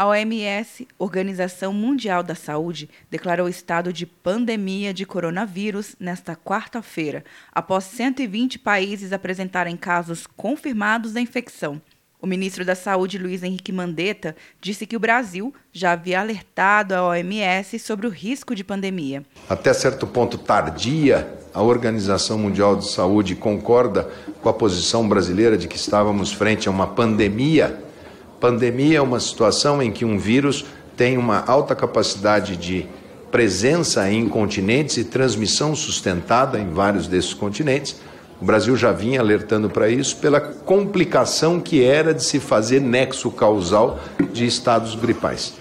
A OMS, Organização Mundial da Saúde, declarou estado de pandemia de coronavírus nesta quarta-feira, após 120 países apresentarem casos confirmados da infecção. O ministro da Saúde, Luiz Henrique Mandetta, disse que o Brasil já havia alertado a OMS sobre o risco de pandemia. Até certo ponto tardia, a Organização Mundial de Saúde concorda com a posição brasileira de que estávamos frente a uma pandemia Pandemia é uma situação em que um vírus tem uma alta capacidade de presença em continentes e transmissão sustentada em vários desses continentes. O Brasil já vinha alertando para isso pela complicação que era de se fazer nexo causal de estados gripais.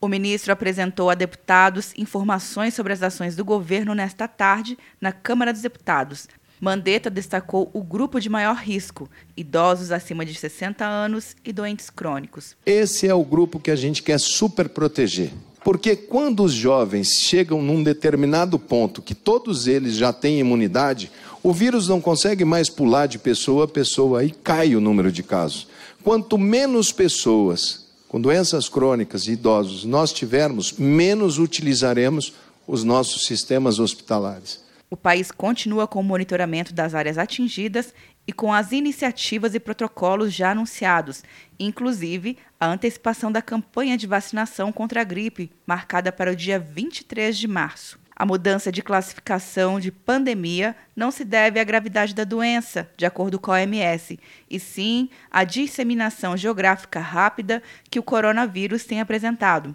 O ministro apresentou a deputados informações sobre as ações do governo nesta tarde na Câmara dos Deputados, Mandetta destacou o grupo de maior risco, idosos acima de 60 anos e doentes crônicos. Esse é o grupo que a gente quer super proteger. Porque quando os jovens chegam num determinado ponto que todos eles já têm imunidade, o vírus não consegue mais pular de pessoa a pessoa e cai o número de casos. Quanto menos pessoas com doenças crônicas e idosos nós tivermos, menos utilizaremos os nossos sistemas hospitalares. O país continua com o monitoramento das áreas atingidas e com as iniciativas e protocolos já anunciados, inclusive a antecipação da campanha de vacinação contra a gripe, marcada para o dia 23 de março. A mudança de classificação de pandemia não se deve à gravidade da doença, de acordo com a OMS, e sim à disseminação geográfica rápida que o coronavírus tem apresentado.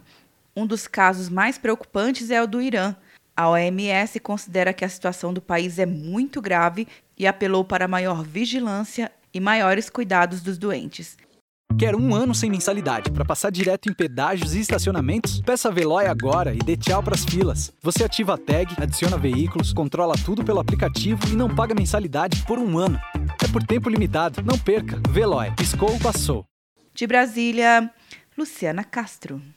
Um dos casos mais preocupantes é o do Irã, a OMS considera que a situação do país é muito grave e apelou para maior vigilância e maiores cuidados dos doentes. Quer um ano sem mensalidade para passar direto em pedágios e estacionamentos? Peça a Veloy agora e dê tchau para as filas. Você ativa a tag, adiciona veículos, controla tudo pelo aplicativo e não paga mensalidade por um ano. É por tempo limitado. Não perca. Veloy. Piscou, passou. De Brasília, Luciana Castro.